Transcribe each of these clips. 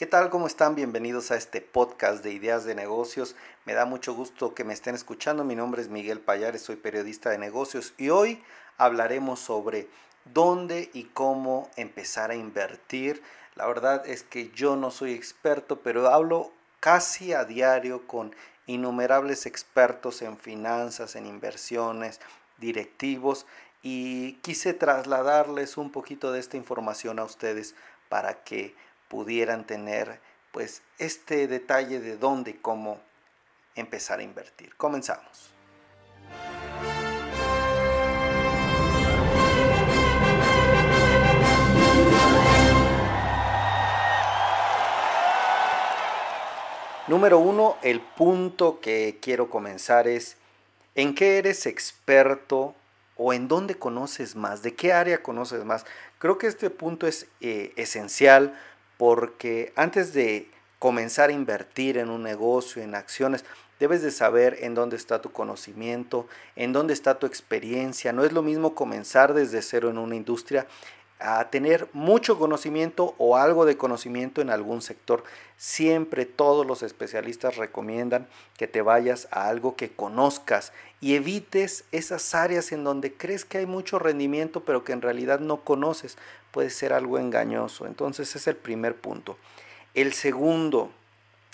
¿Qué tal? ¿Cómo están? Bienvenidos a este podcast de ideas de negocios. Me da mucho gusto que me estén escuchando. Mi nombre es Miguel Payares, soy periodista de negocios y hoy hablaremos sobre dónde y cómo empezar a invertir. La verdad es que yo no soy experto, pero hablo casi a diario con innumerables expertos en finanzas, en inversiones, directivos y quise trasladarles un poquito de esta información a ustedes para que pudieran tener pues este detalle de dónde y cómo empezar a invertir. Comenzamos. Número uno, el punto que quiero comenzar es en qué eres experto o en dónde conoces más, de qué área conoces más. Creo que este punto es eh, esencial porque antes de comenzar a invertir en un negocio, en acciones, debes de saber en dónde está tu conocimiento, en dónde está tu experiencia. No es lo mismo comenzar desde cero en una industria a tener mucho conocimiento o algo de conocimiento en algún sector. Siempre todos los especialistas recomiendan que te vayas a algo que conozcas y evites esas áreas en donde crees que hay mucho rendimiento pero que en realidad no conoces. Puede ser algo engañoso. Entonces ese es el primer punto. El segundo,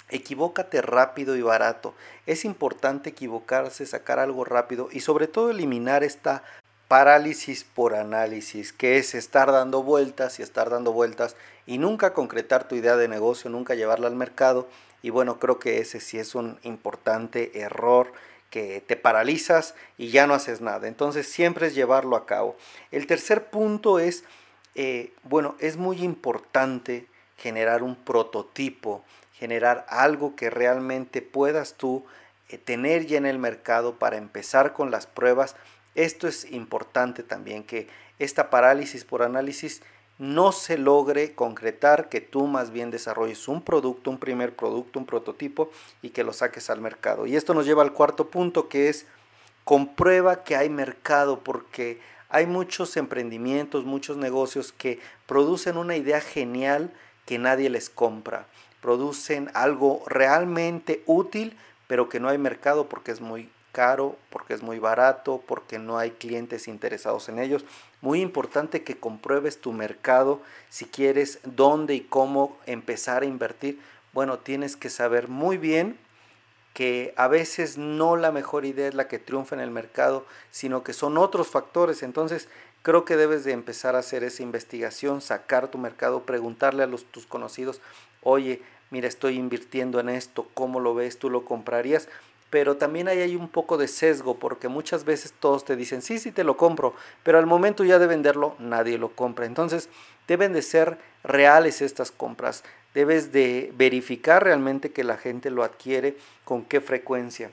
equivócate rápido y barato. Es importante equivocarse, sacar algo rápido y sobre todo eliminar esta parálisis por análisis, que es estar dando vueltas y estar dando vueltas y nunca concretar tu idea de negocio, nunca llevarla al mercado. Y bueno, creo que ese sí es un importante error que te paralizas y ya no haces nada. Entonces siempre es llevarlo a cabo. El tercer punto es, eh, bueno, es muy importante generar un prototipo, generar algo que realmente puedas tú eh, tener ya en el mercado para empezar con las pruebas esto es importante también, que esta parálisis por análisis no se logre concretar, que tú más bien desarrolles un producto, un primer producto, un prototipo y que lo saques al mercado. Y esto nos lleva al cuarto punto que es comprueba que hay mercado porque hay muchos emprendimientos, muchos negocios que producen una idea genial que nadie les compra. Producen algo realmente útil, pero que no hay mercado porque es muy caro, porque es muy barato, porque no hay clientes interesados en ellos. Muy importante que compruebes tu mercado si quieres dónde y cómo empezar a invertir. Bueno, tienes que saber muy bien que a veces no la mejor idea es la que triunfa en el mercado, sino que son otros factores. Entonces, creo que debes de empezar a hacer esa investigación, sacar tu mercado, preguntarle a los, tus conocidos, oye, mira, estoy invirtiendo en esto, ¿cómo lo ves? ¿Tú lo comprarías? Pero también ahí hay un poco de sesgo porque muchas veces todos te dicen, sí, sí, te lo compro, pero al momento ya de venderlo nadie lo compra. Entonces deben de ser reales estas compras, debes de verificar realmente que la gente lo adquiere, con qué frecuencia.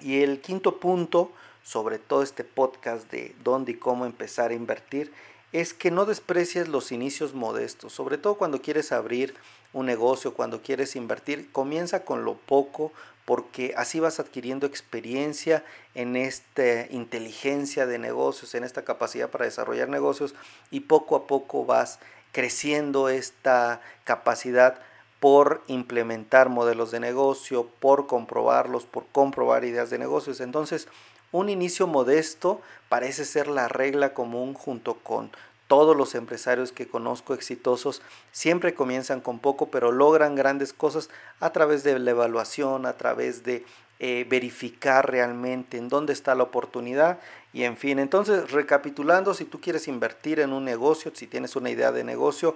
Y el quinto punto, sobre todo este podcast de dónde y cómo empezar a invertir, es que no desprecies los inicios modestos, sobre todo cuando quieres abrir un negocio, cuando quieres invertir, comienza con lo poco, porque así vas adquiriendo experiencia en esta inteligencia de negocios, en esta capacidad para desarrollar negocios y poco a poco vas creciendo esta capacidad por implementar modelos de negocio, por comprobarlos, por comprobar ideas de negocios. Entonces, un inicio modesto parece ser la regla común junto con todos los empresarios que conozco exitosos siempre comienzan con poco, pero logran grandes cosas a través de la evaluación, a través de eh, verificar realmente en dónde está la oportunidad y en fin. Entonces, recapitulando, si tú quieres invertir en un negocio, si tienes una idea de negocio,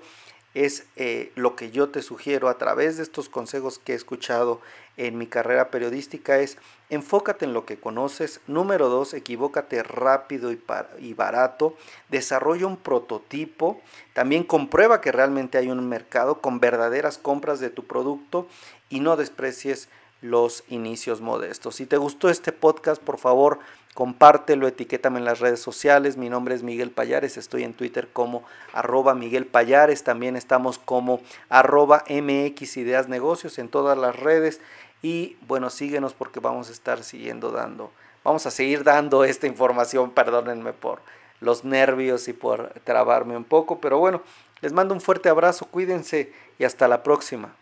es eh, lo que yo te sugiero a través de estos consejos que he escuchado en mi carrera periodística es enfócate en lo que conoces. Número dos, equivócate rápido y, y barato. Desarrolla un prototipo. También comprueba que realmente hay un mercado con verdaderas compras de tu producto y no desprecies los inicios modestos. Si te gustó este podcast, por favor, compártelo, etiquétame en las redes sociales. Mi nombre es Miguel Payares, estoy en Twitter como arroba Miguel Payares, también estamos como arroba MX Ideas Negocios en todas las redes. Y bueno, síguenos porque vamos a estar siguiendo dando, vamos a seguir dando esta información, perdónenme por los nervios y por trabarme un poco, pero bueno, les mando un fuerte abrazo, cuídense y hasta la próxima.